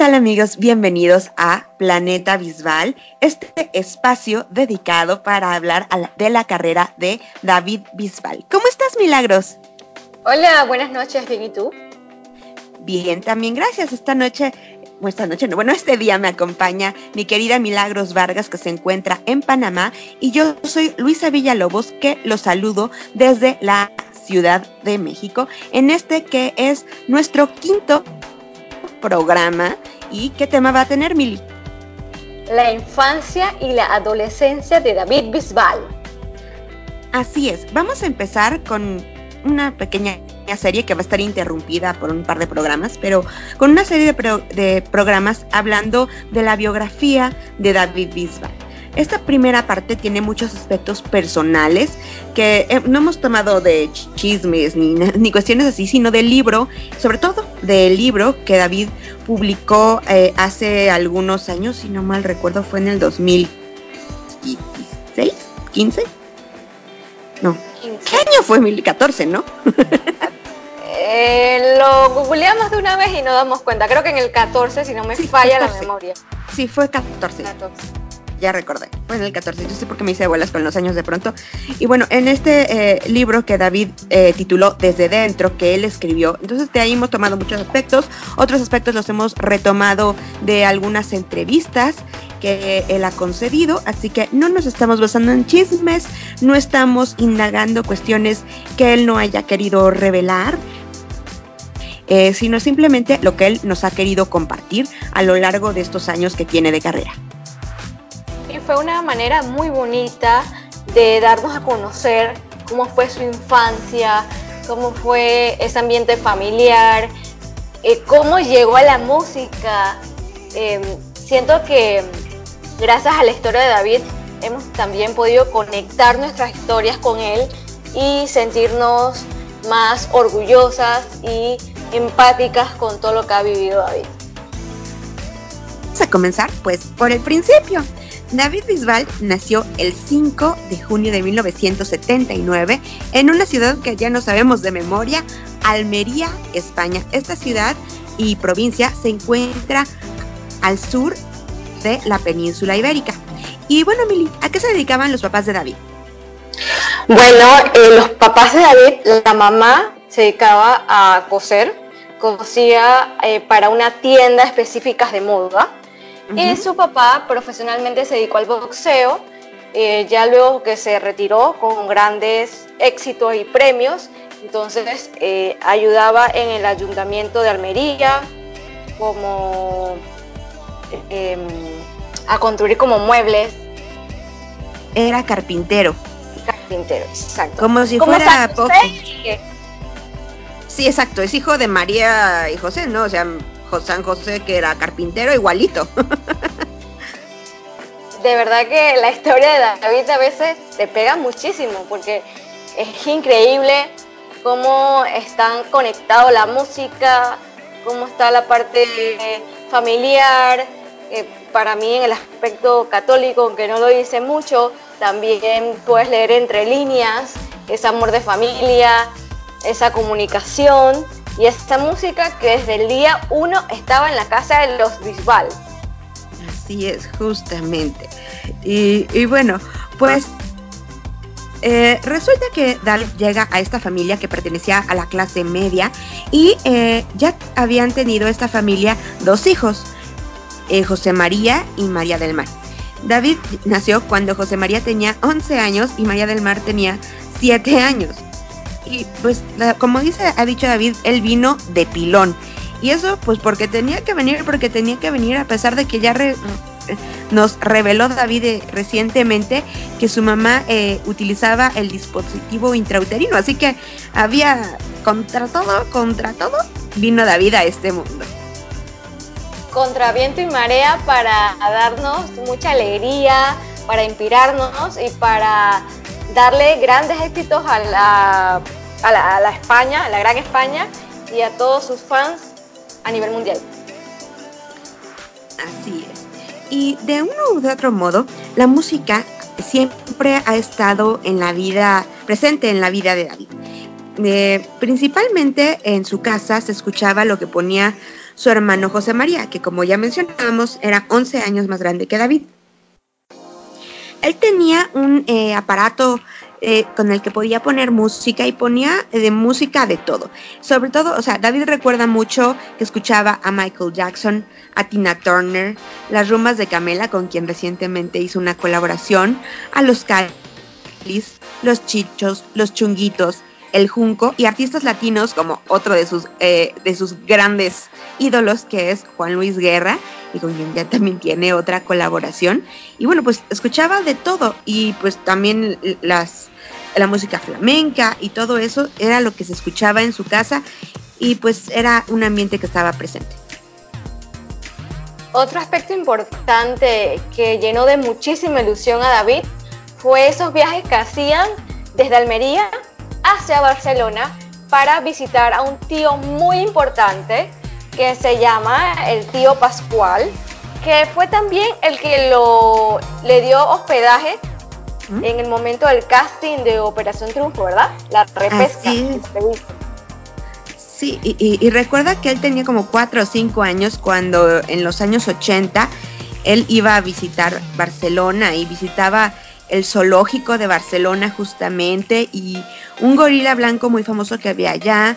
Tal amigos? Bienvenidos a Planeta Bisbal, este espacio dedicado para hablar de la carrera de David Bisbal. ¿Cómo estás, Milagros? Hola, buenas noches, bien, ¿y tú? Bien, también gracias. Esta noche, bueno, esta noche no, bueno, este día me acompaña mi querida Milagros Vargas, que se encuentra en Panamá, y yo soy Luisa Villalobos, que los saludo desde la Ciudad de México, en este que es nuestro quinto programa. ¿Y qué tema va a tener, Mili? La infancia y la adolescencia de David Bisbal. Así es, vamos a empezar con una pequeña serie que va a estar interrumpida por un par de programas, pero con una serie de, de programas hablando de la biografía de David Bisbal. Esta primera parte tiene muchos aspectos personales que eh, no hemos tomado de chismes ni, ni, cuestiones así, sino del libro, sobre todo del libro que David publicó eh, hace algunos años, si no mal recuerdo, fue en el 2016, 15. No. 15. ¿Qué año fue? 2014, ¿no? eh, lo googleamos de una vez y nos damos cuenta. Creo que en el 14, si no me sí, falla 14. la memoria. Sí, fue 14. 14 ya recordé, fue en el 14, yo sé por qué me hice bolas con los años de pronto. Y bueno, en este eh, libro que David eh, tituló Desde Dentro, que él escribió, entonces de ahí hemos tomado muchos aspectos, otros aspectos los hemos retomado de algunas entrevistas que él ha concedido, así que no nos estamos basando en chismes, no estamos indagando cuestiones que él no haya querido revelar, eh, sino simplemente lo que él nos ha querido compartir a lo largo de estos años que tiene de carrera fue una manera muy bonita de darnos a conocer cómo fue su infancia, cómo fue ese ambiente familiar, eh, cómo llegó a la música. Eh, siento que gracias a la historia de David hemos también podido conectar nuestras historias con él y sentirnos más orgullosas y empáticas con todo lo que ha vivido David. Vamos a comenzar pues por el principio. David Bisbal nació el 5 de junio de 1979 en una ciudad que ya no sabemos de memoria, Almería, España. Esta ciudad y provincia se encuentra al sur de la península ibérica. Y bueno, Mili, ¿a qué se dedicaban los papás de David? Bueno, eh, los papás de David, la mamá se dedicaba a coser, cosía eh, para una tienda específica de moda y su papá profesionalmente se dedicó al boxeo, eh, ya luego que se retiró con grandes éxitos y premios, entonces eh, ayudaba en el ayuntamiento de Almería como em, a construir como muebles. Era carpintero. Carpintero, exacto. Como si fuera poco. Sí, exacto, es hijo de María y José, ¿no? O sea, San José, que era carpintero, igualito. De verdad que la historia de David a veces te pega muchísimo, porque es increíble cómo están conectados la música, cómo está la parte familiar. para mí en el aspecto católico, aunque no lo dice mucho, también puedes leer entre líneas ese amor de familia, esa comunicación y esta música que desde el día uno estaba en la casa de los Bisbal. Así es, justamente. Y, bueno, pues eh, resulta que Dal llega a esta familia que pertenecía a la clase media y eh, ya habían tenido esta familia dos hijos, eh, José María y María del Mar. David nació cuando José María tenía 11 años y María del Mar tenía 7 años y pues como dice, ha dicho David, él vino de pilón. Y eso pues porque tenía que venir, porque tenía que venir a pesar de que ya nos reveló David eh, recientemente que su mamá eh, utilizaba el dispositivo intrauterino. Así que había contra todo, contra todo, vino David a este mundo. Contra viento y marea para darnos mucha alegría, para inspirarnos y para darle grandes éxitos a la, a la, España, a la gran España y a todos sus fans a nivel mundial. Así es. Y de uno u otro modo, la música siempre ha estado en la vida, presente en la vida de David. Eh, principalmente en su casa se escuchaba lo que ponía su hermano José María, que como ya mencionábamos era 11 años más grande que David. Él tenía un eh, aparato eh, con el que podía poner música y ponía de música de todo. Sobre todo, o sea, David recuerda mucho que escuchaba a Michael Jackson, a Tina Turner, las rumbas de Camela, con quien recientemente hizo una colaboración, a los Calis, los Chichos, los Chunguitos, el Junco y artistas latinos como otro de sus, eh, de sus grandes ídolos que es Juan Luis Guerra y con quien ya también tiene otra colaboración. Y bueno, pues escuchaba de todo y pues también las, la música flamenca y todo eso era lo que se escuchaba en su casa y pues era un ambiente que estaba presente. Otro aspecto importante que llenó de muchísima ilusión a David fue esos viajes que hacían desde Almería hacia Barcelona para visitar a un tío muy importante que se llama el tío Pascual, que fue también el que lo, le dio hospedaje ¿Mm? en el momento del casting de Operación Triunfo, ¿verdad? La repesca. Sí, y, y, recuerda que él tenía como cuatro o cinco años cuando en los años 80 él iba a visitar Barcelona y visitaba el zoológico de Barcelona justamente y un gorila blanco muy famoso que había allá.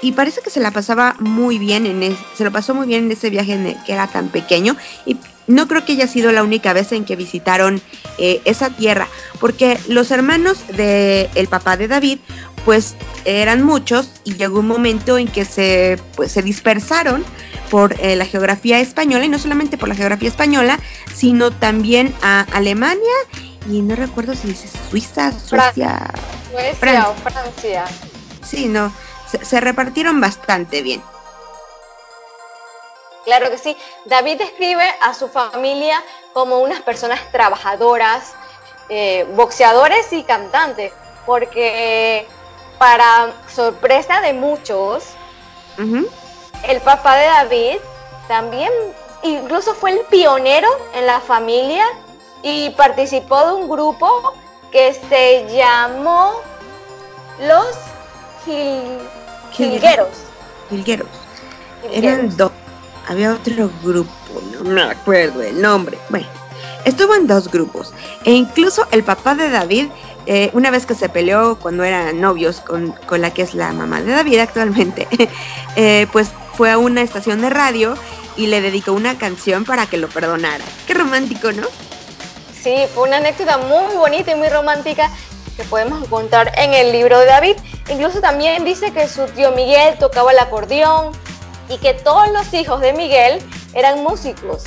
Y parece que se la pasaba muy bien en se lo pasó muy bien en ese viaje en que era tan pequeño y no creo que haya sido la única vez en que visitaron eh, esa tierra, porque los hermanos del el papá de David, pues eran muchos y llegó un momento en que se, pues, se dispersaron por eh, la geografía española y no solamente por la geografía española, sino también a Alemania y no recuerdo si dice Suiza, Suecia, Suecia o Francia. Sí, no, se, repartieron bastante bien. Claro que sí. David describe a su familia como unas personas trabajadoras, eh, boxeadores y cantantes, porque para sorpresa de muchos, el papá de David también incluso fue el pionero en la familia y participó de un grupo que se llamó Los Gil... Gilgueros. Gilgueros. Eran dos. Había otro grupo, no me acuerdo el nombre. Bueno, estuvo en dos grupos. E incluso el papá de David, eh, una vez que se peleó cuando eran novios con, la que es la mamá de David actualmente, eh, pues fue a una estación de radio y le dedicó una canción para que lo perdonara. Qué romántico, ¿no? Sí, fue una anécdota muy bonita y muy romántica que podemos encontrar en el libro de David. Incluso también dice que su tío Miguel tocaba el acordeón y que todos los hijos de Miguel eran músicos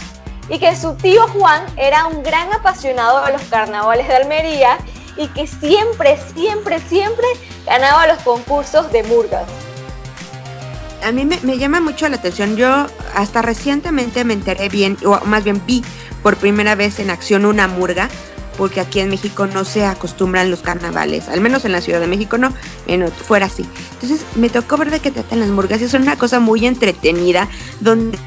y que su tío Juan era un gran apasionado de los carnavales de Almería y que siempre, siempre, siempre ganaba los concursos de murgas. A mí me, llama mucho la atención, yo hasta recientemente me enteré bien, o más bien vi por primera vez en acción una murga, porque aquí en México no se acostumbran los carnavales, al menos en la Ciudad de México no, en fuera así. Entonces me tocó ver de qué tratan las y es una cosa muy entretenida, donde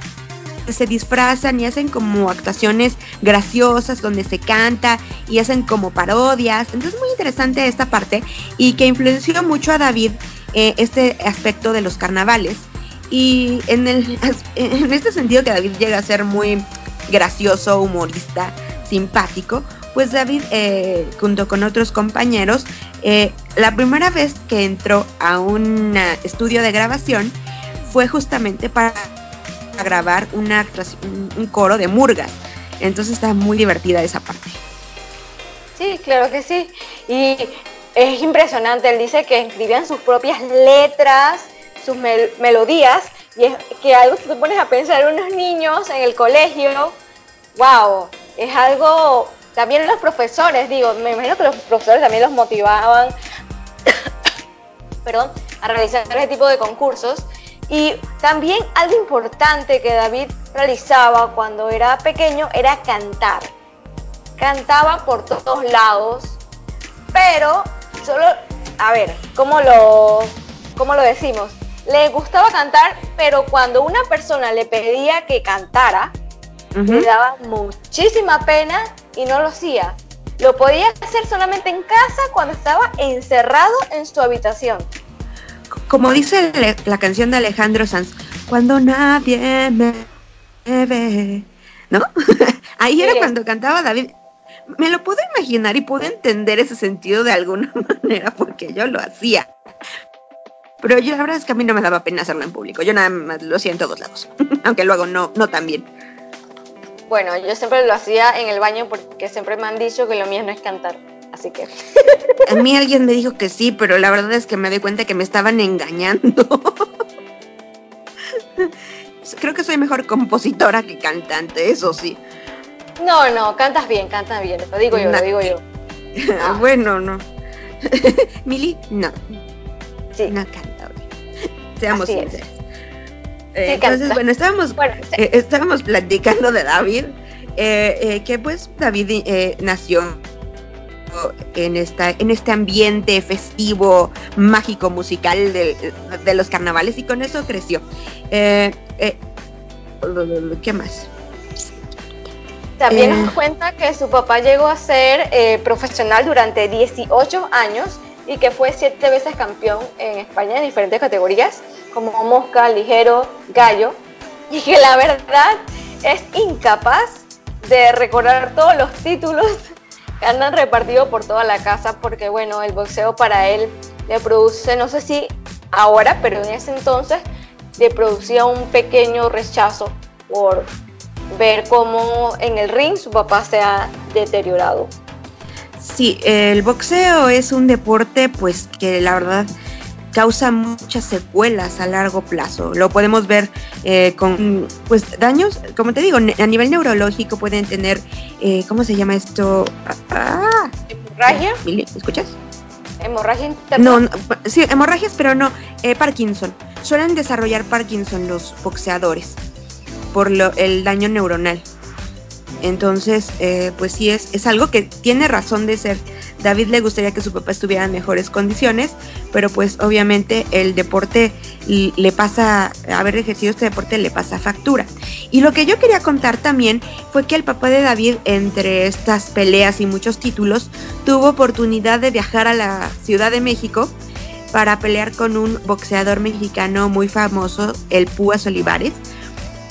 se disfrazan y hacen como actuaciones graciosas donde se canta y hacen como parodias. Entonces muy interesante esta parte y que influenció mucho a David eh, este aspecto de los carnavales. Y en, el, en este sentido que David llega a ser muy gracioso, humorista, simpático, pues David, eh, junto con otros compañeros, eh, la primera vez que entró a un estudio de grabación fue justamente para grabar un coro de murgas. Entonces está muy divertida esa parte. Sí, claro que sí. Y es impresionante, él dice que escribían sus propias letras, sus melodías, y es que algo que te pones a pensar unos niños en el colegio, wow, es algo, también los profesores, digo, me imagino que los profesores también los motivaban, perdón, a realizar ese tipo de concursos. Y también algo importante que David realizaba cuando era pequeño era cantar. cantaba por todos lados, pero solo, a ver, ¿cómo lo, cómo lo decimos? Le gustaba cantar, pero cuando una persona le pedía que cantara, le daba muchísima pena y no lo hacía. Lo podía hacer solamente en casa cuando estaba encerrado en su habitación. Como dice la canción de Alejandro Sanz, cuando nadie me ve, ¿no? Ahí era cuando cantaba David. Me lo puedo imaginar y puedo entender ese sentido de alguna manera porque yo lo hacía. Pero yo la verdad es que a mí no me daba pena hacerlo en público. Yo nada más lo hacía en todos lados. Aunque luego no, no tan bien. Bueno, yo siempre lo hacía en el baño porque siempre me han dicho que lo mío no es cantar. Así que. A mí alguien me dijo que sí, pero la verdad es que me di cuenta que me estaban engañando. Creo que soy mejor compositora que cantante, eso sí. No, no, cantas bien, cantas bien. Lo digo yo, lo digo yo. Ah. bueno, no. Mili, no. Sí. No canta bien. Seamos sinceros. Eh, entonces, bueno, estábamos, eh, estábamos platicando de David, eh, que pues David nació en, esta, en este ambiente festivo, mágico, musical de, de los carnavales y con eso creció. ¿Qué más? También nos cuenta que su papá llegó a ser profesional durante 18 años y que fue siete veces campeón en España en diferentes categorías como mosca, ligero, gallo, y que la verdad es incapaz de recordar todos los títulos que andan repartidos por toda la casa, porque bueno, el boxeo para él le produce, no sé si ahora, pero en ese entonces le producía un pequeño rechazo por ver cómo en el ring su papá se ha deteriorado. Sí, el boxeo es un deporte pues que la verdad causa muchas secuelas a largo plazo. Lo podemos ver eh, con pues daños, como te digo, a nivel neurológico pueden tener, eh, ¿cómo se llama esto? Ah, ¿Hemorragia? ¿Me escuchas? ¿Hemorragia No, no, sí, hemorragias, pero no, eh, Parkinson. Suelen desarrollar Parkinson los boxeadores por lo, el daño neuronal. Entonces, eh, pues sí, es, es algo que tiene razón de ser. David le gustaría que su papá estuviera en mejores condiciones, pero pues obviamente el deporte le pasa, haber ejercido este deporte le pasa factura. Y lo que yo quería contar también fue que el papá de David, entre estas peleas y muchos títulos, tuvo oportunidad de viajar a la Ciudad de México para pelear con un boxeador mexicano muy famoso, el Púas Olivares.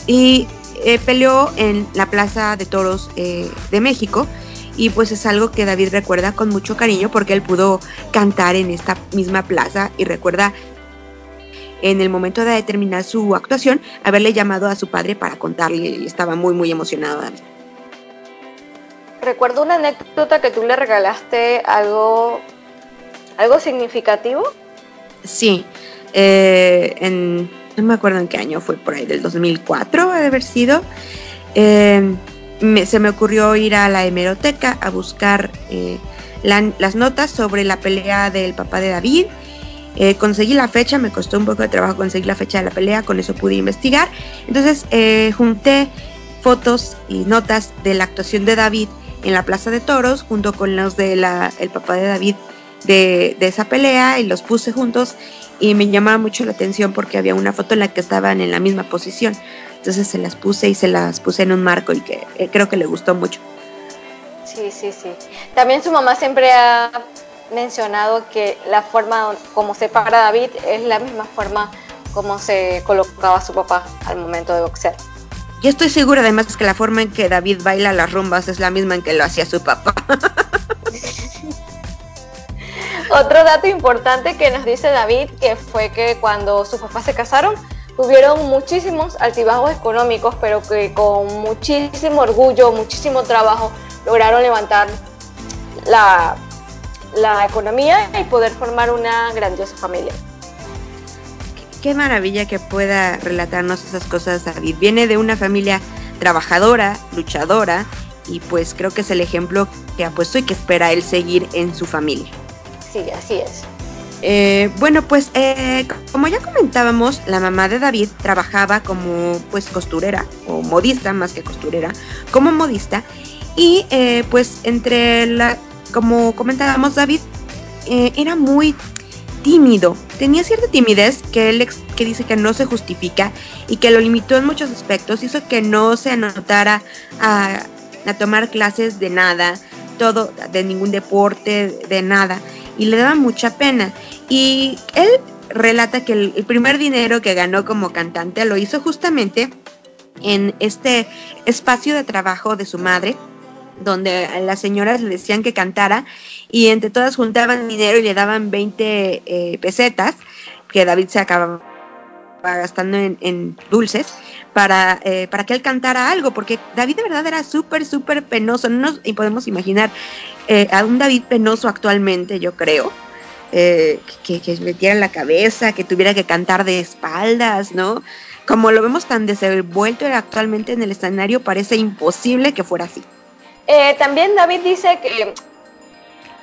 Y eh, peleó en la Plaza de Toros eh, de México y pues es algo que David recuerda con mucho cariño porque él pudo cantar en esta misma plaza y recuerda en el momento de terminar su actuación haberle llamado a su padre para contarle y estaba muy muy emocionado David. Recuerdo una anécdota que tú le regalaste algo algo significativo. Sí, eh, en no me acuerdo en qué año fue por ahí, del 2004 ha de haber sido. Eh, se me ocurrió ir a la hemeroteca a buscar eh, las notas sobre la pelea del papá de David. Eh, conseguí la fecha, me costó un poco de trabajo conseguir la fecha de la pelea, con eso pude investigar. Entonces junté fotos y notas de la actuación de David en la Plaza de Toros, junto con los del el papá de David de, de, esa pelea, y los puse juntos y me llamaba mucho la atención porque había una foto en la que estaban en la misma posición. Entonces se las puse y se las puse en un marco y que eh, creo que le gustó mucho. Sí, sí, sí. También su mamá siempre ha mencionado que la forma como se para David es la misma forma como se colocaba su papá al momento de boxear. Y estoy segura además que la forma en que David baila las rumbas es la misma en que lo hacía su papá. Otro dato importante que nos dice David, que fue que cuando sus papás se casaron, tuvieron muchísimos altibajos económicos, pero que con muchísimo orgullo, muchísimo trabajo, lograron levantar la, la economía y poder formar una grandiosa familia. Qué maravilla que pueda relatarnos esas cosas, David. Viene de una familia trabajadora, luchadora, y pues creo que es el ejemplo que ha puesto y que espera él seguir en su familia. Sí, así es. Eh, bueno, pues eh, como ya comentábamos, la mamá de David trabajaba como pues costurera o modista más que costurera, como modista. Y eh, pues entre la, como comentábamos David, eh, era muy tímido, tenía cierta timidez que él que dice que no se justifica y que lo limitó en muchos aspectos, hizo que no se anotara a, a tomar clases de nada, todo, de ningún deporte, de nada, y le daba mucha pena. Y él relata que el, primer dinero que ganó como cantante lo hizo justamente en este espacio de trabajo de su madre, donde las señoras le decían que cantara y entre todas juntaban dinero y le daban 20 eh, pesetas, que David se acababa gastando en, dulces, para, eh, para que él cantara algo, porque David de verdad era súper, súper penoso, no nos podemos imaginar eh, a un David penoso actualmente, yo creo, eh, que, que metiera la cabeza, que tuviera que cantar de espaldas, ¿no? Como lo vemos tan desenvuelto actualmente en el escenario, parece imposible que fuera así. Eh, también David dice que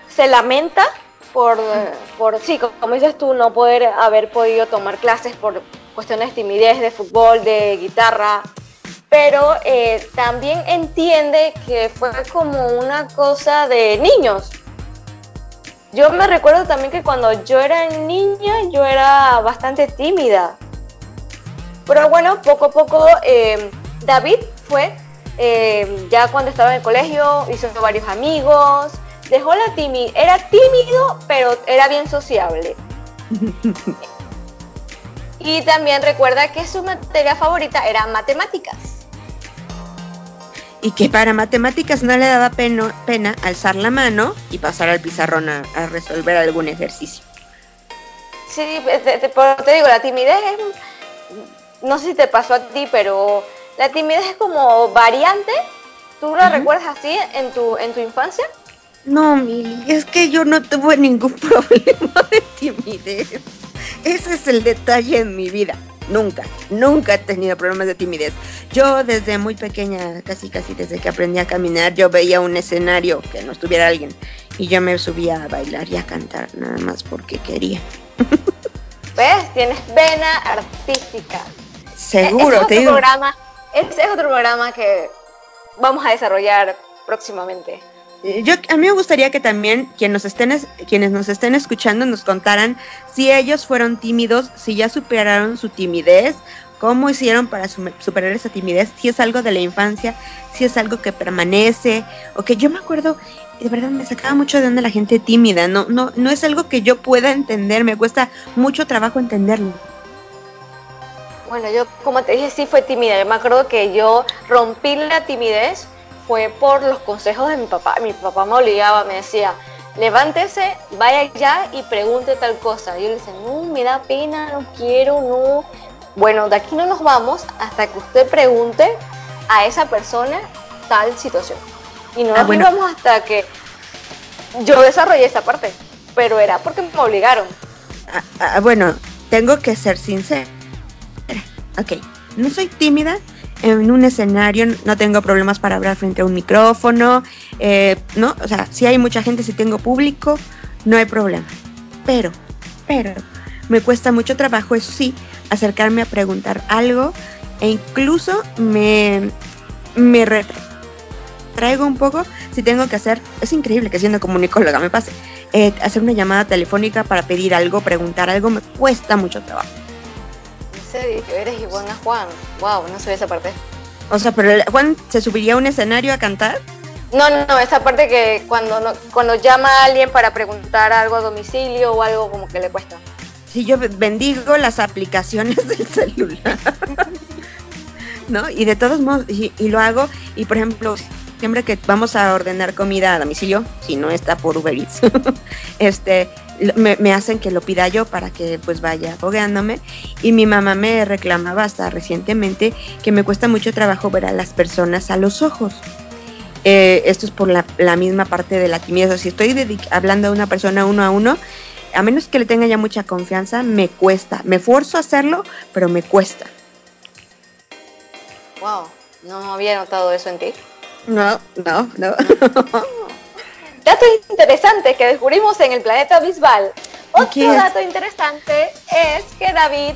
se lamenta por, por, sí, como dices tú, no poder haber podido tomar clases por cuestiones de timidez, de fútbol, de guitarra, pero eh, también entiende que fue como una cosa de niños, yo me recuerdo también que cuando yo era niña yo era bastante tímida. Pero bueno, poco a poco eh, David fue, eh, ya cuando estaba en el colegio, hizo varios amigos, dejó la timidez, era tímido, pero era bien sociable. y también recuerda que su materia favorita era matemáticas y que para matemáticas no le daba pena alzar la mano y pasar al pizarrón a, resolver algún ejercicio. Sí, te, te, digo, la timidez es, no sé si te pasó a ti, pero la timidez es como variante. ¿Tú la recuerdas así en tu, en tu infancia? No, Mili, es que yo no tuve ningún problema de timidez. Ese es el detalle en mi vida. Nunca, nunca he tenido problemas de timidez. Yo desde muy pequeña, casi casi desde que aprendí a caminar, yo veía un escenario que no estuviera alguien y yo me subía a bailar y a cantar nada más porque quería. ¿Ves? Tienes vena artística. Seguro, te digo. Programa, ese es otro programa que vamos a desarrollar próximamente. Eh, yo, a mí me gustaría que también quienes nos, estén, quienes nos estén escuchando nos contaran si ellos fueron tímidos, si ya superaron su timidez, cómo hicieron para superar esa timidez, si es algo de la infancia, si es algo que permanece, o que yo me acuerdo, de verdad me sacaba mucho de onda la gente tímida, no, no, no es algo que yo pueda entender, me cuesta mucho trabajo entenderlo. Bueno, yo como te dije, sí fue tímida, yo me acuerdo que yo rompí la timidez fue por los consejos de mi papá. Mi papá me obligaba, me decía, levántese, vaya ya y pregunte tal cosa. Y yo le decía, no, me da pena, no quiero, no. Bueno, de aquí no nos vamos hasta que usted pregunte a esa persona tal situación. Y no ah, nos vamos hasta que yo desarrollé esa parte, pero era porque me obligaron. Ah, ah, bueno, tengo que ser sincera. Ok, no soy tímida, en un escenario no tengo problemas para hablar frente a un micrófono, eh, ¿no? O sea, si hay mucha gente, si tengo público, no hay problema. Pero, pero, me cuesta mucho trabajo, eso sí, acercarme a preguntar algo e incluso me, me traigo un poco si tengo que hacer, es increíble que siendo comunicóloga me pase, eh, hacer una llamada telefónica para pedir algo, preguntar algo, me cuesta mucho trabajo serio? ¿Eres igual a Juan? Wow, no sé esa parte. O sea, pero Juan se subiría a un escenario a cantar. No, no, no, esa parte que cuando, cuando llama a alguien para preguntar algo a domicilio o algo como que le cuesta. Sí, yo bendigo las aplicaciones del celular. ¿No? Y de todos modos, y, y, lo hago, y por ejemplo, siempre que vamos a ordenar comida a domicilio, si no está por Uber Eats, este, me, hacen que lo pida yo para que pues vaya fogueándome y mi mamá me reclamaba hasta recientemente que me cuesta mucho trabajo ver a las personas a los ojos. Eh, esto es por la, misma parte de la timidez. Si estoy hablando a una persona uno a uno, a menos que le tenga ya mucha confianza, me cuesta. Me esfuerzo a hacerlo, pero me cuesta. Wow, no había notado eso en ti. No, no, no. Dato interesante que descubrimos en el planeta Bisbal. Otro dato interesante es que David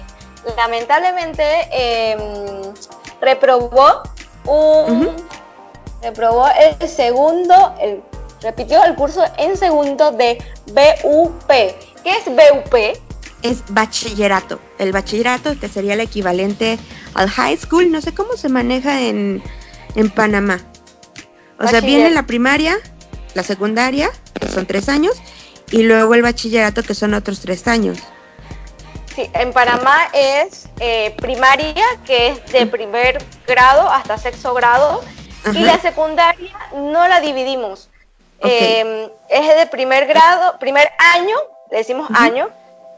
lamentablemente em, reprobó un Reprobó el segundo, el, repitió el curso en segundo de BUP. ¿Qué es BUP? Es bachillerato. El bachillerato que sería el equivalente al high school. No sé cómo se maneja en, en Panamá. O sea, viene la primaria, la secundaria, que son tres años, y luego el bachillerato, que son otros tres años. Sí, en Panamá es eh, primaria, que es de primer grado hasta sexto grado, y la secundaria no la dividimos. Em, es de primer grado, primer año, le decimos año,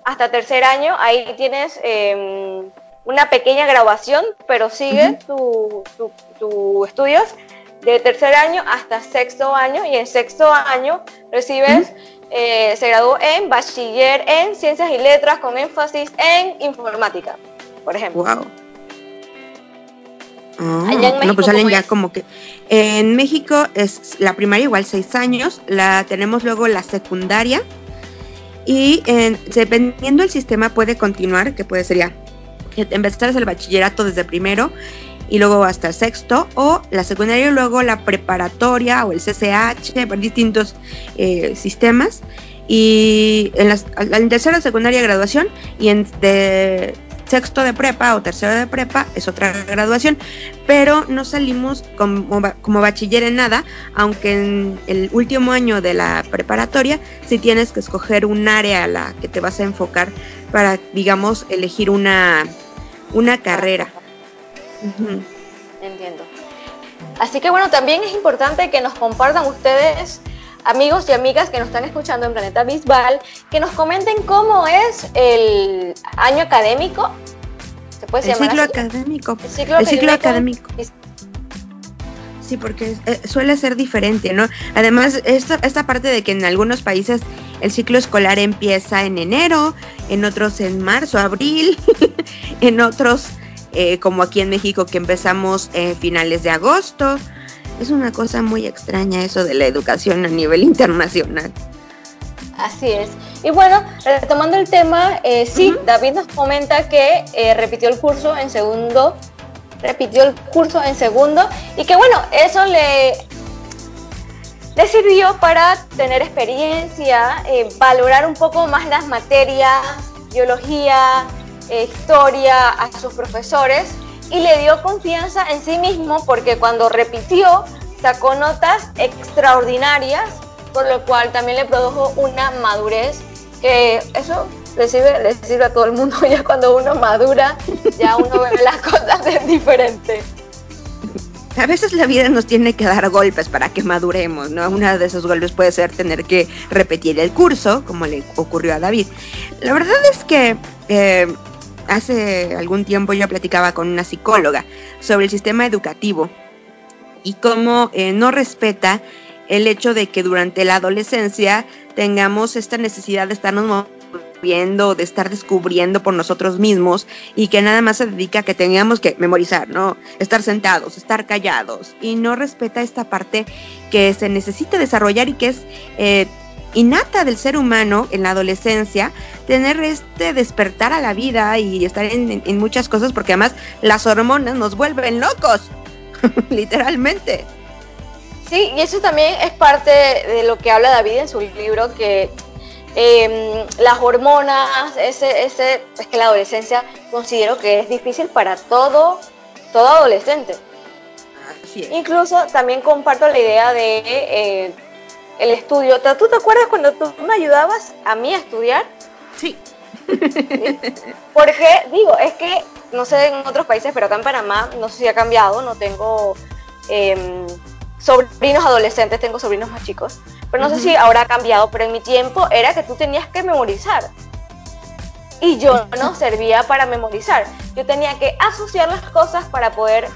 hasta tercer año, ahí tienes em, una pequeña graduación, pero sigue tus estudios de tercer año hasta sexto año, y en sexto año recibes eh, se graduó en bachiller en ciencias y letras con énfasis en informática, por ejemplo. Wow. Ah, no, pues salen ya como que en México es la primaria igual seis años, la tenemos luego la secundaria y dependiendo del sistema puede continuar, que puede ser ya empezar el bachillerato desde primero y luego hasta el sexto, o la secundaria y luego la preparatoria o el CCH, distintos eh, sistemas. Y en la, en tercera secundaria graduación y en de sexto de prepa o tercero de prepa es otra graduación, pero no salimos como, como bachiller en nada, aunque en el último año de la preparatoria sí tienes que escoger un área a la que te vas a enfocar para, digamos, elegir una, una carrera. Entiendo. Así que bueno, también es importante que nos compartan ustedes, amigos y amigas que nos están escuchando en Planeta Bisbal, que nos comenten cómo es el año académico. ¿Se puede el ciclo académico. El ciclo, académico. Sí, porque eh, suele ser diferente, ¿no? Además, esta, esta parte de que en algunos países el ciclo escolar empieza en enero, en otros en marzo, abril, en otros eh, como aquí en México que empezamos en finales de agosto. Es una cosa muy extraña eso de la educación a nivel internacional. Así es. Y bueno, retomando el tema, eh, sí, David nos comenta que eh, repitió el curso en segundo, repitió el curso en segundo y que bueno, eso le, le sirvió para tener experiencia, valorar un poco más las materias, biología, historia a sus profesores y le dio confianza en sí mismo porque cuando repitió sacó notas extraordinarias, por lo cual también le produjo una madurez que eso le sirve, le sirve a todo el mundo ya cuando uno madura, ya uno ve las cosas de diferente. A veces la vida nos tiene que dar golpes para que maduremos, ¿no? Una de esos golpes puede ser tener que repetir el curso, como le ocurrió a David. La verdad es que eh, hace algún tiempo yo platicaba con una psicóloga sobre el sistema educativo y cómo eh, no respeta el hecho de que durante la adolescencia tengamos esta necesidad de estarnos moviendo, de estar descubriendo por nosotros mismos y que nada más se dedica a que tengamos que memorizar, ¿no? Estar sentados, estar callados y no respeta esta parte que se necesita desarrollar y que es eh, innata del ser humano en la adolescencia, tener este despertar a la vida y estar en, muchas cosas, porque además las hormonas nos vuelven locos, literalmente. Sí, y eso también es parte de lo que habla David en su libro, que em, las hormonas, ese, ese, es que la adolescencia considero que es difícil para todo, todo adolescente. Incluso también comparto la idea de eh, el estudio. ¿Tú te acuerdas cuando tú me ayudabas a mí a estudiar? Sí. Porque, digo, es que, no sé en otros países, pero acá en Panamá, no sé si ha cambiado, no tengo em, sobrinos adolescentes, tengo sobrinos más chicos, pero no sé si ahora ha cambiado, pero en mi tiempo era que tú tenías que memorizar. Y yo no servía para memorizar, yo tenía que asociar las cosas para poder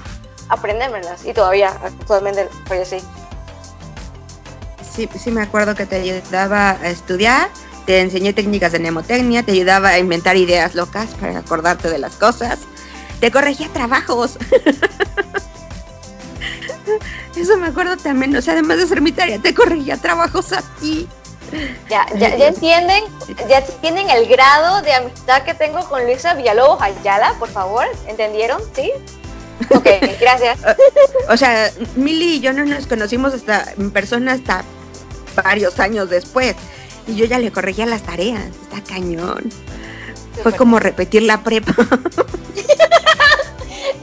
aprendérmelas, y todavía actualmente soy así sí, sí me acuerdo que te ayudaba a estudiar, te enseñé técnicas de mnemotecnia, te ayudaba a inventar ideas locas para acordarte de las cosas, te corregía trabajos. Eso me acuerdo también, o sea, además de ser mi tarea, te corregía trabajos a ti. Ya, ya, ya entienden, ya entienden el grado de amistad que tengo con Luisa Villalobos Ayala, por favor, ¿entendieron? ¿Sí? Ok, gracias. o sea, Mili y yo no nos conocimos hasta en persona hasta varios años después. Y yo ya le corregía las tareas. Está cañón. Fue como repetir la prepa.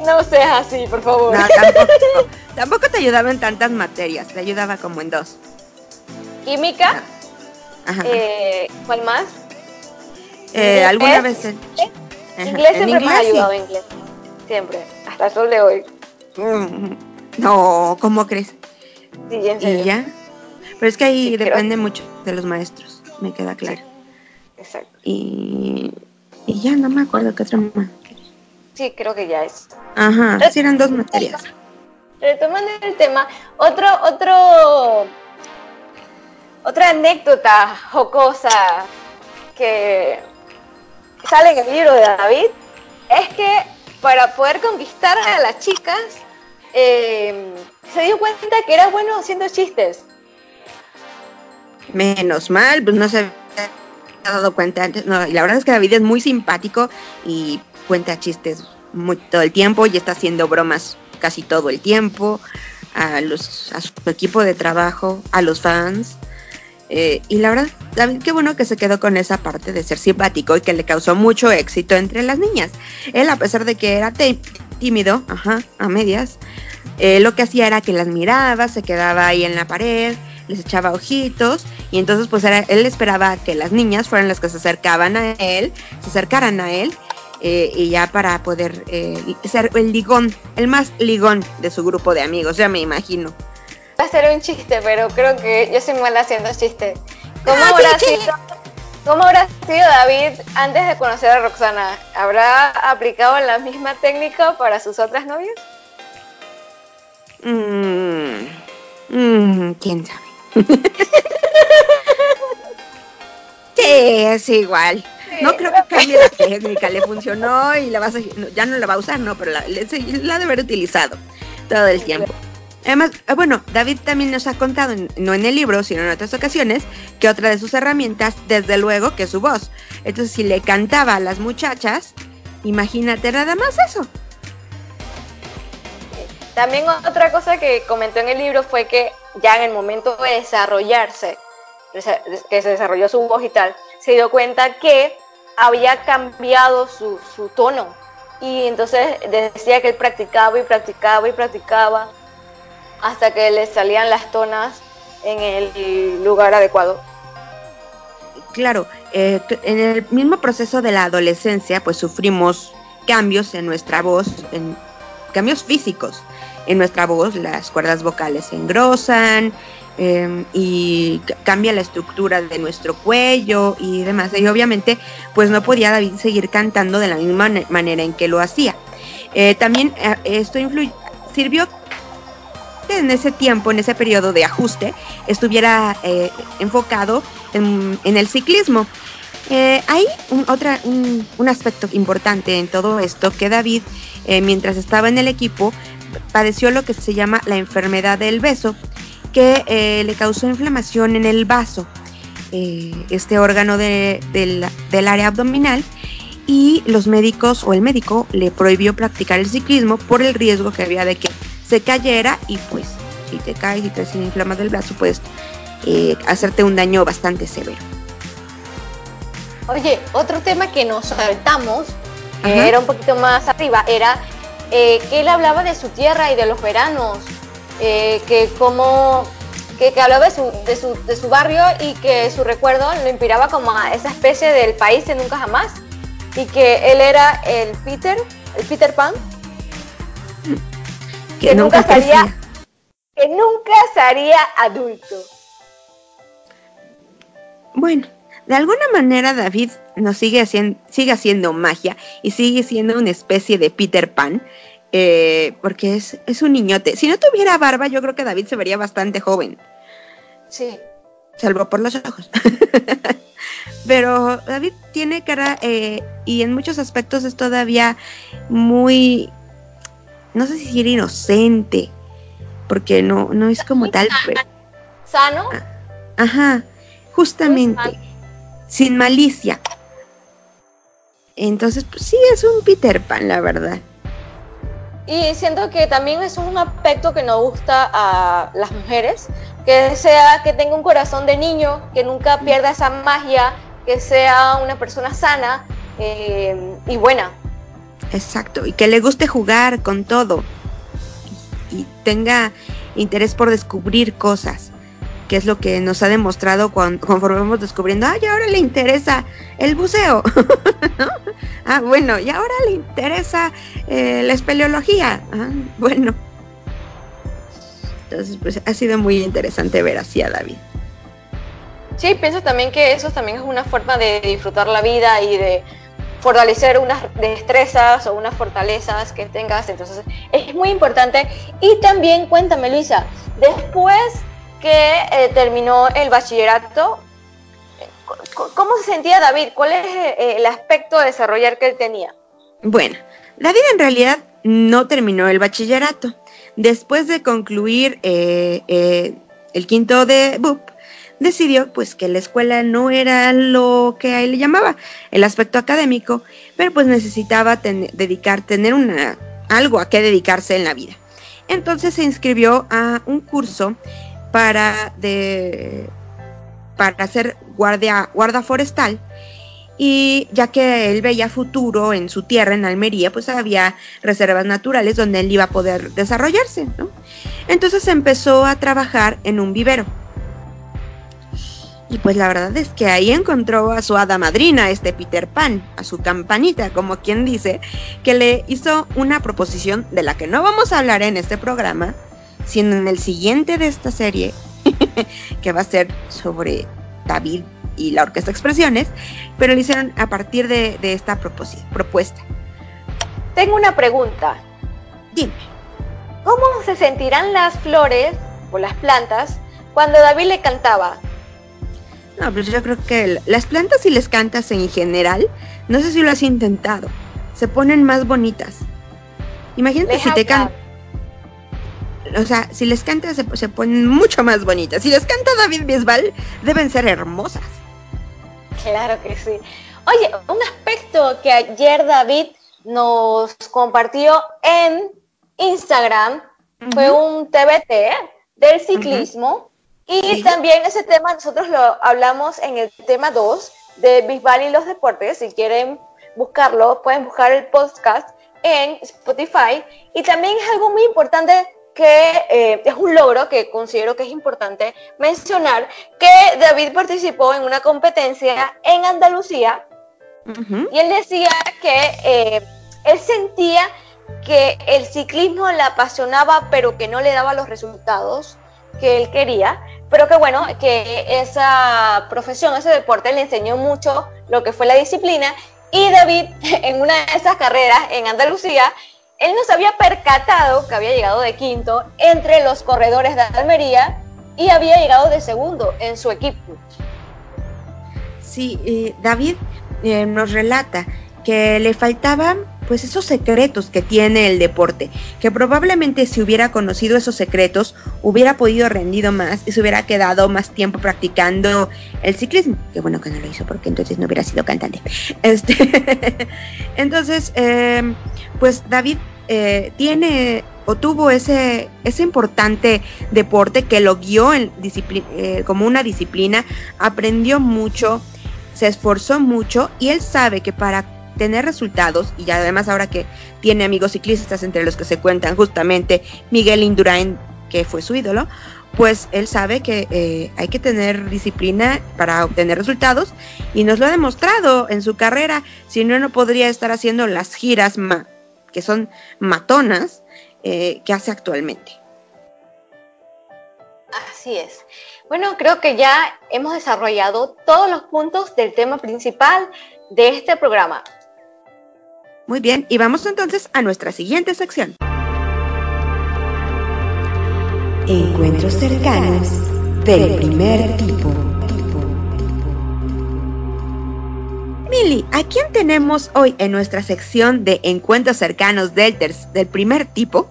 no seas así, por favor. No, tampoco, tampoco te ayudaba en tantas materias. Te ayudaba como en dos. Química. Ajá. Eh, ¿Cuál más? Eh, ¿Alguna vez? En, inglés siempre me ha ayudado inglés. Siempre. Hasta el sol de hoy. Mm, no, ¿cómo crees? Sí, en serio. ¿Y ya? Pero es que ahí depende mucho de los maestros, me queda claro. exacto. Y, y ya no me acuerdo qué otra más. Sí, creo que ya es. Ajá, sí eran dos materias. Retomando el tema, otro, otro, otra anécdota jocosa que sale en el libro de David es que para poder conquistar a las chicas eh, se dio cuenta que era bueno haciendo chistes. Menos mal, pues no se había dado cuenta antes. No, y la verdad es que David es muy simpático y cuenta chistes muy, todo el tiempo y está haciendo bromas casi todo el tiempo a, los, a su equipo de trabajo, a los fans. Eh, y la verdad, David, qué bueno que se quedó con esa parte de ser simpático y que le causó mucho éxito entre las niñas. Él, a pesar de que era tímido, ajá, a medias, eh, lo que hacía era que las miraba, se quedaba ahí en la pared, les echaba ojitos y entonces pues era, él esperaba que las niñas fueran las que se acercaban a él, se acercaran a él eh, y ya para poder ser el ligón, el más ligón de su grupo de amigos, ya me imagino. Va a ser un chiste, pero creo que yo soy mala haciendo chistes. ¿Cómo, ah, habrá sido, ¿Cómo habrá sido David antes de conocer a Roxana? ¿Habrá aplicado la misma técnica para sus otras novias? Mmm, mmm, ¿Quién sabe? sí, es igual. no creo que cambie la técnica, le funcionó y la vas ya no la va a usar, no, pero la, la ha de haber utilizado todo el tiempo. Además, eh, bueno, David también nos ha contado, no en el libro, sino en otras ocasiones, que otra de sus herramientas, desde luego, que es su voz. Entonces, si le cantaba a las muchachas, imagínate nada más eso. También otra cosa que comentó en el libro fue que ya en el momento de desarrollarse, que se desarrolló su voz y tal, se dio cuenta que había cambiado su, tono. Y entonces decía que él practicaba y practicaba y practicaba hasta que le salían las tonas en el lugar adecuado. Claro, eh, en el mismo proceso de la adolescencia, pues sufrimos cambios en nuestra voz, en cambios físicos en nuestra voz, las cuerdas vocales se engrosan em, y cambia la estructura de nuestro cuello y demás. Y obviamente, pues no podía David seguir cantando de la misma manera en que lo hacía. Eh, también eh, esto sirvió en ese tiempo, en ese periodo de ajuste, estuviera eh, enfocado en, el ciclismo. Hay un, otra, un, aspecto importante en todo esto, que David, mientras estaba en el equipo, padeció lo que se llama la enfermedad del beso, que le causó inflamación en el vaso, este órgano del área abdominal, y los médicos o el médico le prohibió practicar el ciclismo por el riesgo que había de que se cayera y pues si te caes y te haces inflamado el brazo puedes eh, hacerte un daño bastante severo. Oye, otro tema que nos saltamos, que era un poquito más arriba, era eh, que él hablaba de su tierra y de los veranos, eh, que como que, hablaba de su, de, su, de su barrio y que su recuerdo lo inspiraba como a esa especie del país de nunca jamás y que él era el Peter, el Peter Pan, que, nunca, sería que nunca sería adulto. Bueno, de alguna manera David nos sigue haciendo, sigue haciendo magia y sigue siendo una especie de Peter Pan, eh, porque es, es un niñote. Si no tuviera barba, yo creo que David se vería bastante joven. Sí. Salvo por los ojos. Pero David tiene cara eh, y en muchos aspectos es todavía muy no sé si decir inocente, porque no, no es como tal. ¿Sano? Ah, ajá, justamente, sin malicia. Entonces, pues sí, es un Peter Pan, la verdad. y siento que también es un aspecto que nos gusta a las mujeres, que sea que tenga un corazón de niño, que nunca pierda esa magia, que sea una persona sana eh, y buena. Exacto, y que le guste jugar con todo y tenga interés por descubrir cosas, que es lo que nos ha demostrado cuando, conforme vamos descubriendo, ay, ahora le interesa el buceo, Ah, bueno, y ahora le interesa eh, la espeleología. Ah, bueno. Entonces, pues ha sido muy interesante ver así a David. Sí, pienso también que eso también es una forma de disfrutar la vida y de fortalecer unas destrezas o unas fortalezas que tengas. Entonces, es muy importante. Y también, cuéntame, Luisa, después que eh, terminó el bachillerato, ¿cómo se sentía David? ¿Cuál es eh, el aspecto de desarrollar que él tenía? Bueno, David en realidad no terminó el bachillerato. Después de concluir eh, el quinto de BUP, decidió pues que la escuela no era lo que a él le llamaba el aspecto académico, pero pues necesitaba dedicar, tener una, algo a qué dedicarse en la vida. Entonces se inscribió a un curso para, de, para ser guardia, forestal y ya que él veía futuro en su tierra, en Almería, pues había reservas naturales donde él iba a poder desarrollarse. Entonces empezó a trabajar en un vivero y pues la verdad es que ahí encontró a su hada madrina, este Peter Pan, a su campanita, como quien dice, que le hizo una proposición de la que no vamos a hablar en este programa, sino en el siguiente de esta serie, que va a ser sobre David y la Orquesta Expresiones, pero lo hicieron a partir de, esta propuesta. Tengo una pregunta. Dime. ¿Cómo se sentirán las flores o las plantas cuando David le cantaba? No, pero yo creo que las plantas si les cantas en general, no sé si lo has intentado, se ponen más bonitas. Imagínate si te cantas. O sea, si les cantas se, ponen mucho más bonitas. Si les canta David Bisbal, deben ser hermosas. Claro que sí. Oye, un aspecto que ayer David nos compartió en Instagram fue un TBT del ciclismo. Y también ese tema nosotros lo hablamos en el tema 2 de Bisbal y los deportes. Si quieren buscarlo, pueden buscar el podcast en Spotify. Y también es algo muy importante que eh, es un logro que considero que es importante mencionar, que David participó en una competencia en Andalucía y él decía que eh, él sentía que el ciclismo le apasionaba pero que no le daba los resultados que él quería, pero que bueno, que esa profesión, ese deporte le enseñó mucho lo que fue la disciplina. Y David en una de esas carreras en Andalucía, él no se había percatado que había llegado de quinto entre los corredores de Almería y había llegado de segundo en su equipo. Sí, eh, David eh, nos relata que le faltaban pues esos secretos que tiene el deporte, que probablemente si hubiera conocido esos secretos hubiera podido rendido más y se hubiera quedado más tiempo practicando el ciclismo. Qué bueno que no lo hizo porque entonces no hubiera sido cantante. Este, entonces, em, pues David eh, tiene o tuvo ese, ese importante deporte que lo guió en eh, como una disciplina, aprendió mucho, se esforzó mucho y él sabe que para tener resultados, y además ahora que tiene amigos ciclistas entre los que se cuentan justamente Miguel Indurain, que fue su ídolo, pues él sabe que eh, hay que tener disciplina para obtener resultados y nos lo ha demostrado en su carrera, si no, no podría estar haciendo las giras que son matonas eh, que hace actualmente. Así es. Bueno, creo que ya hemos desarrollado todos los puntos del tema principal de este programa. Muy bien, y vamos entonces a nuestra siguiente sección. Encuentros cercanos del primer tipo. Mili, ¿a quién tenemos hoy en nuestra sección de encuentros cercanos del, del primer tipo?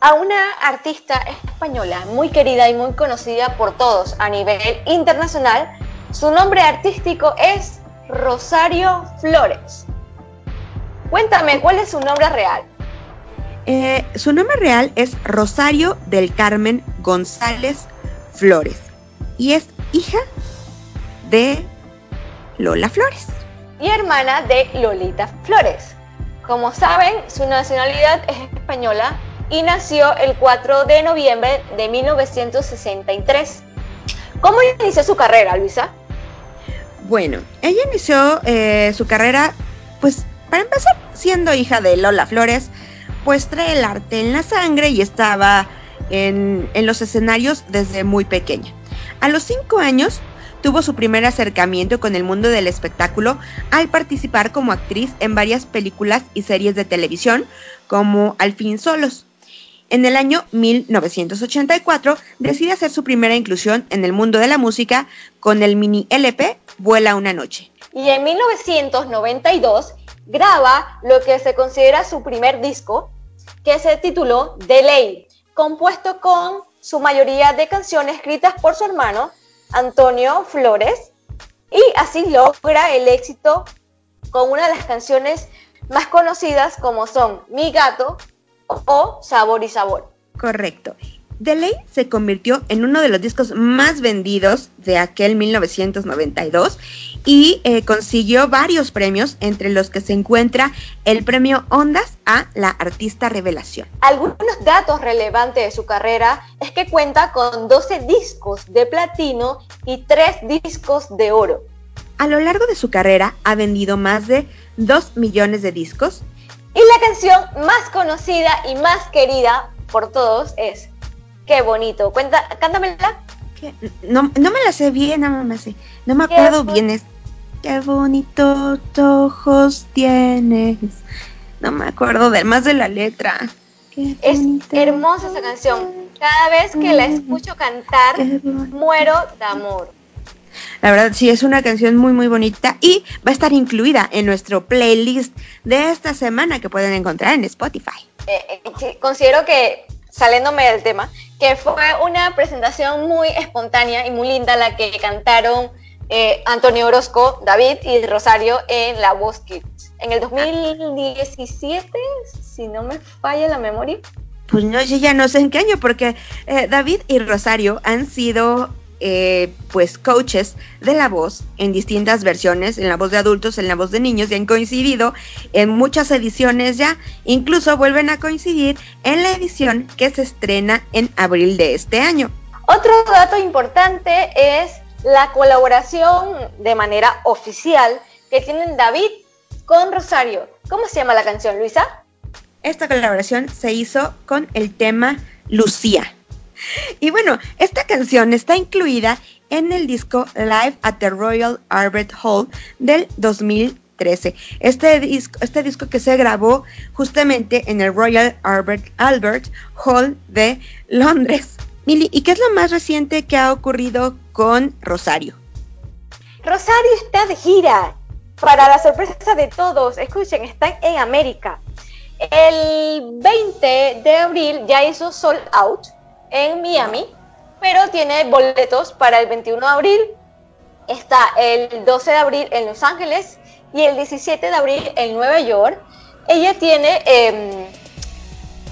A una artista española muy querida y muy conocida por todos a nivel internacional. Su nombre artístico es Rosario Flores. Cuéntame, ¿cuál es su nombre real? Eh, su nombre real es Rosario del Carmen González Flores y es hija de Lola Flores. Y hermana de Lolita Flores. Como saben, su nacionalidad es española y nació el 4 de noviembre de 1963. ¿Cómo inició su carrera, Luisa? Bueno, ella inició eh, su carrera, pues, para empezar, siendo hija de Lola Flores, pues trae el arte en la sangre y estaba en, en los escenarios desde muy pequeña. A los cinco años tuvo su primer acercamiento con el mundo del espectáculo al participar como actriz en varias películas y series de televisión como Al fin solos. En el año 1984 decide hacer su primera inclusión en el mundo de la música con el mini LP Vuela una noche. Y en 1992 graba lo que se considera su primer disco, que se tituló The Ley, compuesto con su mayoría de canciones escritas por su hermano Antonio Flores, y así logra el éxito con una de las canciones más conocidas como son Mi Gato, o Sabor y Sabor. Correcto. The Ley se convirtió en uno de los discos más vendidos de aquel 1992 y eh, consiguió varios premios, entre los que se encuentra el premio Ondas a la Artista Revelación. Algunos datos relevantes de su carrera es que cuenta con 12 discos de platino y 3 discos de oro. A lo largo de su carrera ha vendido más de 2 millones de discos y la canción más conocida y más querida por todos es Qué bonito. Cuenta, cántamela. No, no me la sé bien, no me sé. No me acuerdo bien. Es Qué bonitos ojos tienes. No me acuerdo de más de la letra. es hermosa esa canción. Cada vez que la escucho cantar, muero de amor. La verdad, sí, es una canción muy, muy bonita y va a estar incluida en nuestro playlist de esta semana que pueden encontrar en Spotify. Eh, eh, considero que, saliéndome del tema, que fue una presentación muy espontánea y muy linda la que cantaron eh, Antonio Orozco, David y Rosario en La Voz Kids. En el 2017, si no me falla la memoria. Pues no, yo ya no sé en qué año, porque David y Rosario han sido eh, pues coaches de la voz en distintas versiones, en la voz de adultos, en la voz de niños, y han coincidido en muchas ediciones ya, incluso vuelven a coincidir en la edición que se estrena en abril de este año. Otro dato importante es la colaboración de manera oficial que tienen David con Rosario. ¿Cómo se llama la canción, Luisa? Esta colaboración se hizo con el tema Lucía. Y bueno, esta canción está incluida en el disco Live at the Royal Albert Hall del 2013. Este disco, este disco que se grabó justamente en el Royal Albert, Hall de Londres. Mili, ¿y qué es lo más reciente que ha ocurrido con Rosario? Rosario está de gira. Para la sorpresa de todos, escuchen, están en América. El 20 de abril ya hizo Sold Out en Miami, pero tiene boletos para el 21 de abril, está el 12 de abril en Los Ángeles y el 17 de abril en Nueva York. Ella tiene em,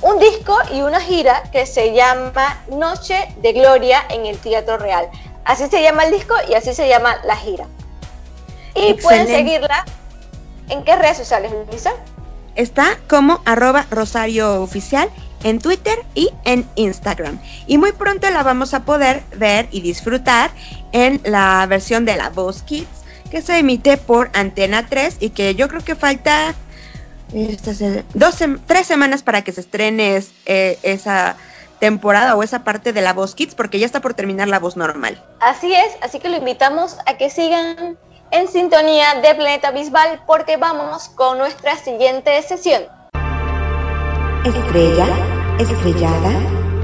un disco y una gira que se llama Noche de Gloria en el Teatro Real. Así se llama el disco y así se llama la gira. Y pueden seguirla en qué redes sociales, Luisa. Está como arroba Rosario Oficial en Twitter y en Instagram. Y muy pronto la vamos a poder ver y disfrutar en la versión de La Voz Kids que se emite por Antena 3 y que yo creo que falta dos, tres semanas para que se estrene eh, esa temporada o esa parte de La Voz Kids porque ya está por terminar La Voz Normal. Así es, así que lo invitamos a que sigan en sintonía de Planeta Bisbal porque vamos con nuestra siguiente sesión. Estrella, estrellada,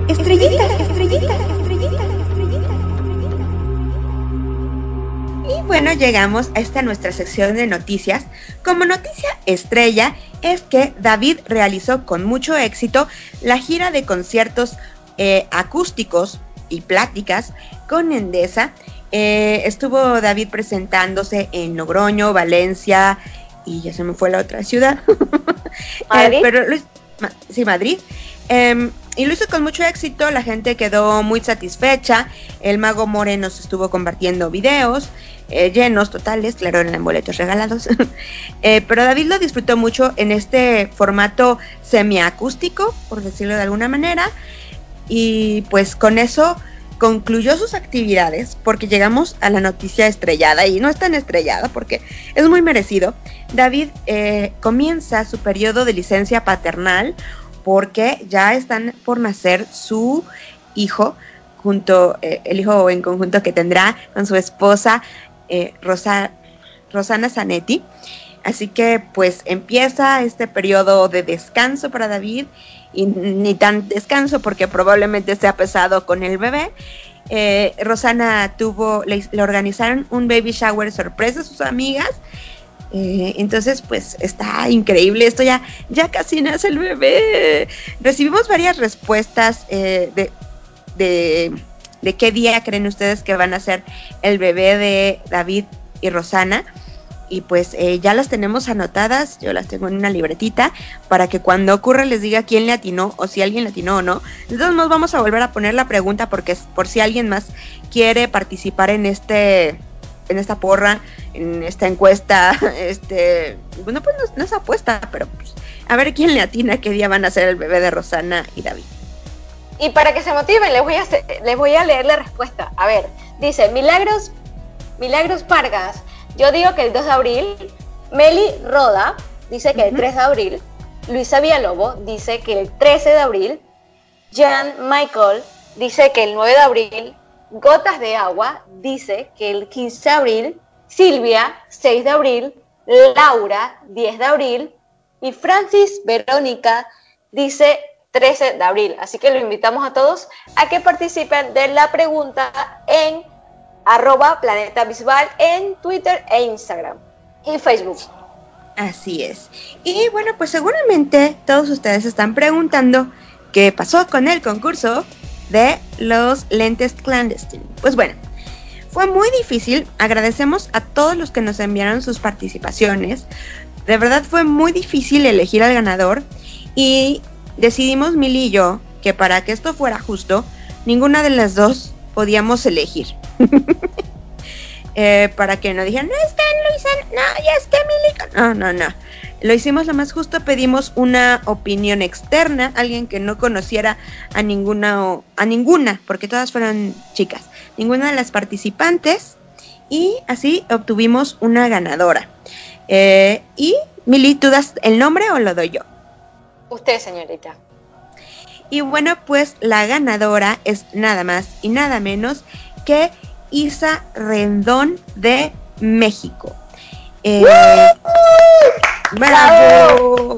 estrellita, estrellita, estrellita, estrellita. Y bueno, llegamos a esta nuestra sección de noticias. Como noticia estrella es que David realizó con mucho éxito la gira de conciertos eh, acústicos y pláticas con Endesa. Eh, estuvo David presentándose en Logroño, Valencia y ya se me fue la otra ciudad. Eh, pero sí, Madrid. Em, y lo hizo con mucho éxito, la gente quedó muy satisfecha, el mago Moreno se estuvo compartiendo videos, eh, llenos totales, claro, eran boletos regalados. Eh, pero David lo disfrutó mucho en este formato semiacústico, por decirlo de alguna manera. Y pues con eso concluyó sus actividades porque llegamos a la noticia estrellada y no es tan estrellada porque es muy merecido. David eh, comienza su periodo de licencia paternal porque ya están por nacer su hijo junto, el hijo en conjunto que tendrá con su esposa eh, Rosa, Rosana Zanetti. Así que pues empieza este periodo de descanso para David y ni tan descanso porque probablemente sea pesado con el bebé. Eh, Rosana tuvo, le, organizaron un baby shower sorpresa a sus amigas. Eh, entonces, pues está increíble. Esto ya, ya casi nace el bebé. Recibimos varias respuestas de, de de qué día creen ustedes que van a ser el bebé de David y Rosana. Y pues eh, ya las tenemos anotadas, yo las tengo en una libretita para que cuando ocurra les diga quién le atinó o si alguien le atinó o no. Entonces nos vamos a volver a poner la pregunta porque es por si alguien más quiere participar en este en esta porra, en esta encuesta, este, bueno, pues no, es apuesta, pero pues, a ver quién le atina qué día van a ser el bebé de Rosana y David. Y para que se motiven, les voy a, les voy a leer la respuesta. A ver, dice Milagros, Milagros Vargas. Yo digo que el 2 de abril. Meli Roda dice que el 3 de abril. Luisa Villalobos dice que el 13 de abril. Jan Michael dice que el 9 de abril. Gotas de Agua dice que el 15 de abril. Silvia, 6 de abril. Laura, 10 de abril. Y Francis Verónica dice 13 de abril. Así que los invitamos a todos a que participen de la pregunta en arroba Planeta Visual en Twitter e Instagram y Facebook. Así es. Y bueno, pues seguramente todos ustedes están preguntando qué pasó con el concurso de los lentes clandestinos. Pues bueno, fue muy difícil. Agradecemos a todos los que nos enviaron sus participaciones. De verdad fue muy difícil elegir al ganador. Y decidimos Mili y yo que para que esto fuera justo, ninguna de las dos podíamos elegir. Eh, para que no dijeran, no está Luisa, no, ya está Mili. No, no, no. Lo hicimos lo más justo, pedimos una opinión externa, alguien que no conociera a ninguna, a ninguna, porque todas fueron chicas, ninguna de las participantes, y así obtuvimos una ganadora. Eh, y Mili, ¿tú das el nombre o lo doy yo? Usted, señorita. Y bueno, pues la ganadora es nada más y nada menos que Isa Rendón de México. Eh, ¡Bravo!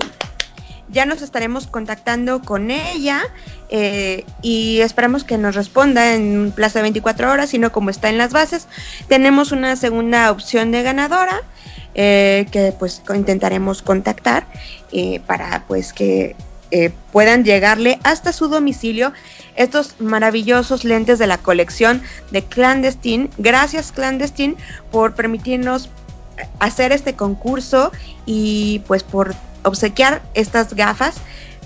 Ya nos estaremos contactando con ella eh, y esperamos que nos responda en un plazo de 24 horas, sino como está en las bases. Tenemos una segunda opción de ganadora eh, que pues intentaremos contactar para pues que eh, puedan llegarle hasta su domicilio estos maravillosos lentes de la colección de Clandestine. Gracias Clandestine por permitirnos hacer este concurso y pues por obsequiar estas gafas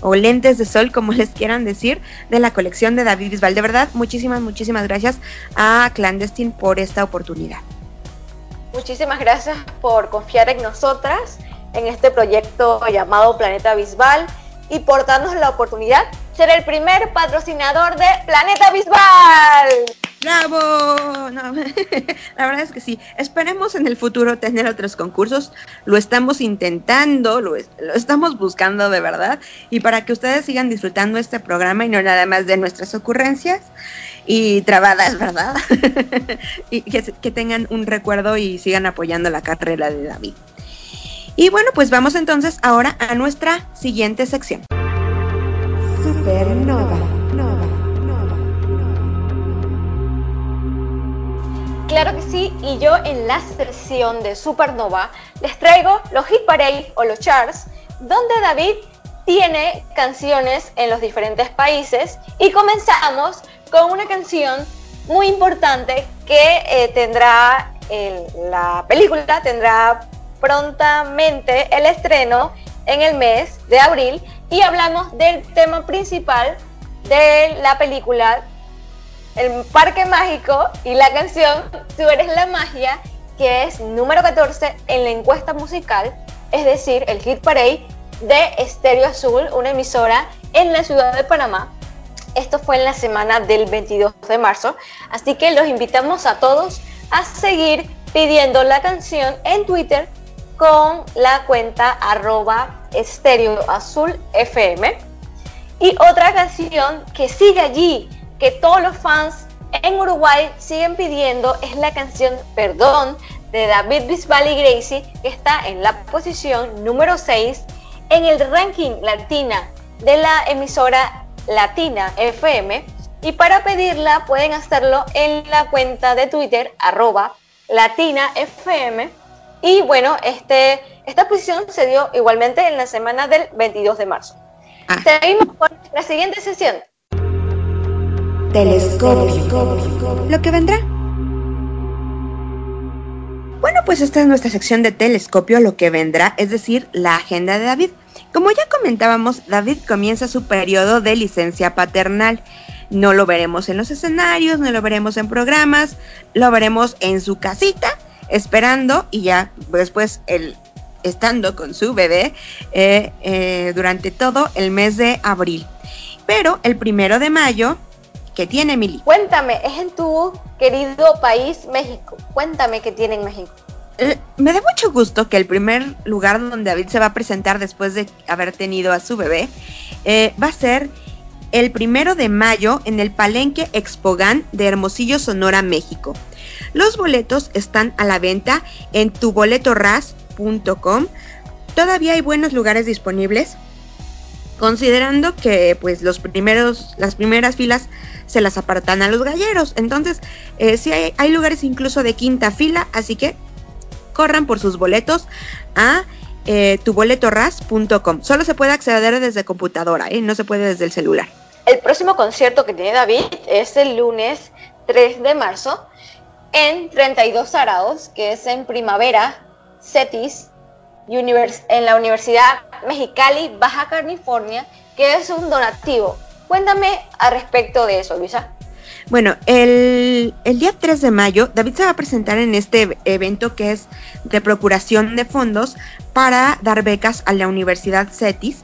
o lentes de sol, como les quieran decir, de la colección de David Bisbal. De verdad, muchísimas, muchísimas gracias a Clandestine por esta oportunidad. Muchísimas gracias por confiar en nosotras, en este proyecto llamado Planeta Bisbal y por darnos la oportunidad de ser el primer patrocinador de Planeta Bisbal. ¡Bravo! la verdad es que sí. Esperemos en el futuro tener otros concursos. Lo estamos intentando, lo, lo, estamos buscando de verdad. Y para que ustedes sigan disfrutando este programa y no nada más de nuestras ocurrencias, y trabadas, ¿verdad? y que, tengan un recuerdo y sigan apoyando la carrera de David. Y bueno, pues vamos entonces ahora a nuestra siguiente sección. Supernova. Nova, Claro que sí, y yo en la sección de Supernova les traigo los hit parade o los charts, donde David tiene canciones en los diferentes países y comenzamos con una canción muy importante que eh, tendrá la película tendrá prontamente el estreno en el mes de abril y hablamos del tema principal de la película El Parque Mágico y la canción Tú eres la magia, que es número 14 en la encuesta musical, es decir, el Hit Parade de Estéreo Azul, una emisora en la ciudad de Panamá. Esto fue en la semana del 22 de marzo, así que los invitamos a todos a seguir pidiendo la canción en Twitter con la cuenta arroba estéreo. Y otra canción que sigue allí, que todos los fans en Uruguay siguen pidiendo, es la canción Perdón de David Bisbal y Gracie, que está en la posición número 6 en el ranking latina de la emisora Latina FM. Y para pedirla pueden hacerlo en la cuenta de Twitter arroba Latina FM. Y bueno, este, esta posición se dio igualmente en la semana del 22 de marzo. Ah. Seguimos con la siguiente sesión. Telescopio. Lo que vendrá. Bueno, pues esta es nuestra sección de telescopio, lo que vendrá, es decir, la agenda de David. Como ya comentábamos, David comienza su periodo de licencia paternal. No lo veremos en los escenarios, no lo veremos en programas, lo veremos en su casita, esperando y ya después el, estando con su bebé eh, eh, durante todo el mes de abril. Pero el primero de mayo, ¿qué tiene Mili? Cuéntame, es en tu querido país México. Cuéntame qué tiene en México. Eh, me da mucho gusto que el primer lugar donde David se va a presentar después de haber tenido a su bebé va a ser el primero de mayo en el Palenque Expogan de Hermosillo, Sonora, México. Los boletos están a la venta en tuboletoras.com. Todavía hay buenos lugares disponibles, considerando que pues los primeros, las primeras filas se las apartan a los galleros. Entonces, eh, sí hay, lugares incluso de quinta fila, así que corran por sus boletos a eh, tuboletoras.com. Solo se puede acceder desde computadora, ¿eh? no se puede desde el celular. El próximo concierto que tiene David es el lunes 3 de marzo en 32 Araos, que es en Primavera, CETIS, en la Universidad Mexicali, Baja California, que es un donativo. Cuéntame al respecto de eso, Luisa. Bueno, el, el, día 3 de mayo, David se va a presentar en este evento que es de procuración de fondos para dar becas a la Universidad CETIS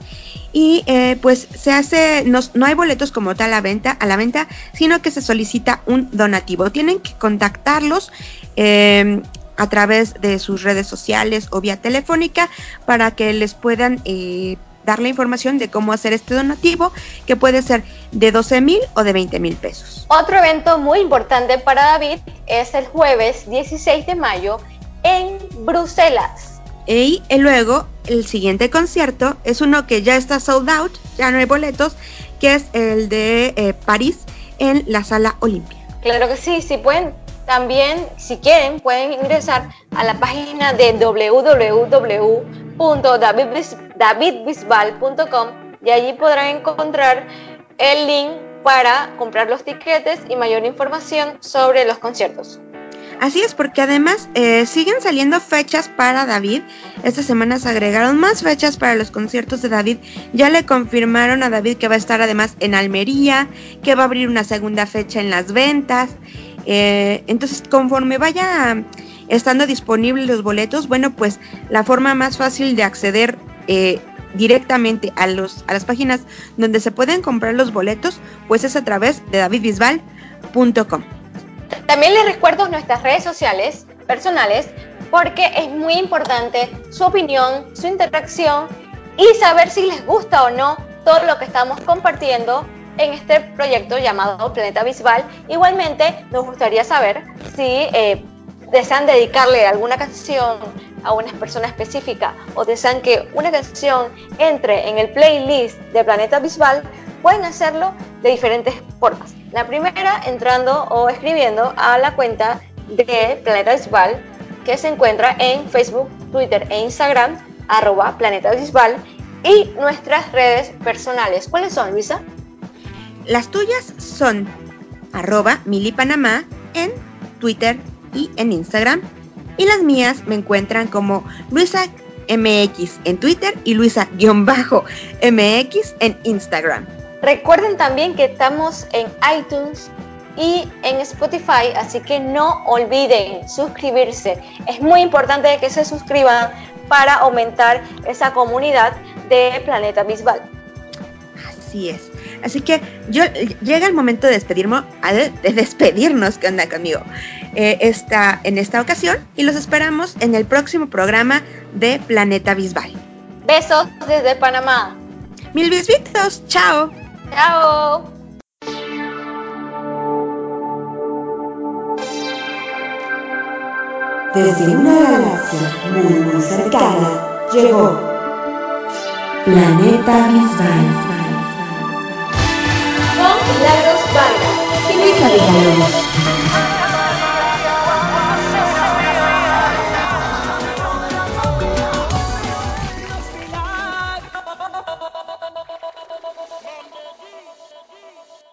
y eh, pues se hace, no, no, hay boletos como tal a la venta, a la venta, sino que se solicita un donativo. Tienen que contactarlos eh, a través de sus redes sociales o vía telefónica para que les puedan eh, dar la información de cómo hacer este donativo, que puede ser de 12 mil o de 20 mil pesos. Otro evento muy importante para David es el jueves 16 de mayo en Bruselas y luego el siguiente concierto es uno que ya está sold out, ya no hay boletos, que es el de eh, París en la sala Olimpia. Claro que sí, si pueden, también si quieren pueden ingresar a la página de www.davidbisbal.com y allí podrán encontrar el link para comprar los tiquetes y mayor información sobre los conciertos. Así es, porque además eh, siguen saliendo fechas para David. Esta semana se agregaron más fechas para los conciertos de David. Ya le confirmaron a David que va a estar además en Almería, que va a abrir una segunda fecha en las ventas. Eh, entonces, conforme vaya estando disponibles los boletos, bueno, pues la forma más fácil de acceder eh, directamente a, los, a las páginas donde se pueden comprar los boletos, pues es a través de davidbisbal.com. También les recuerdo nuestras redes sociales personales porque es muy importante su opinión, su interacción y saber si les gusta o no todo lo que estamos compartiendo en este proyecto llamado Planeta Visual. Igualmente nos gustaría saber si eh, desean dedicarle alguna canción a una persona específica o desean que una canción entre en el playlist de Planeta Visual, pueden hacerlo de diferentes formas. La primera, entrando o escribiendo a la cuenta de Planeta Visual, que se encuentra en Facebook, Twitter e Instagram, arroba Planeta Visual, y nuestras redes personales. ¿Cuáles son, Luisa? Las tuyas son arroba milipanamá en Twitter y en Instagram. Y las mías me encuentran como Luisa MX en Twitter y Luisa-MX en Instagram. Recuerden también que estamos en iTunes y en Spotify, así que no olviden suscribirse. Es muy importante que se suscriban para aumentar esa comunidad de Planeta Bisbal. Así es. Así que yo llega el momento de despedirme, de despedirnos, que onda conmigo, eh, esta, en esta ocasión y los esperamos en el próximo programa de Planeta Bisbal. Besos desde Panamá. Mil besitos, chao. Chao. Desde una galaxia muy muy cercana llegó Planeta Bisbal. Con Milagros Vargas. Milagros.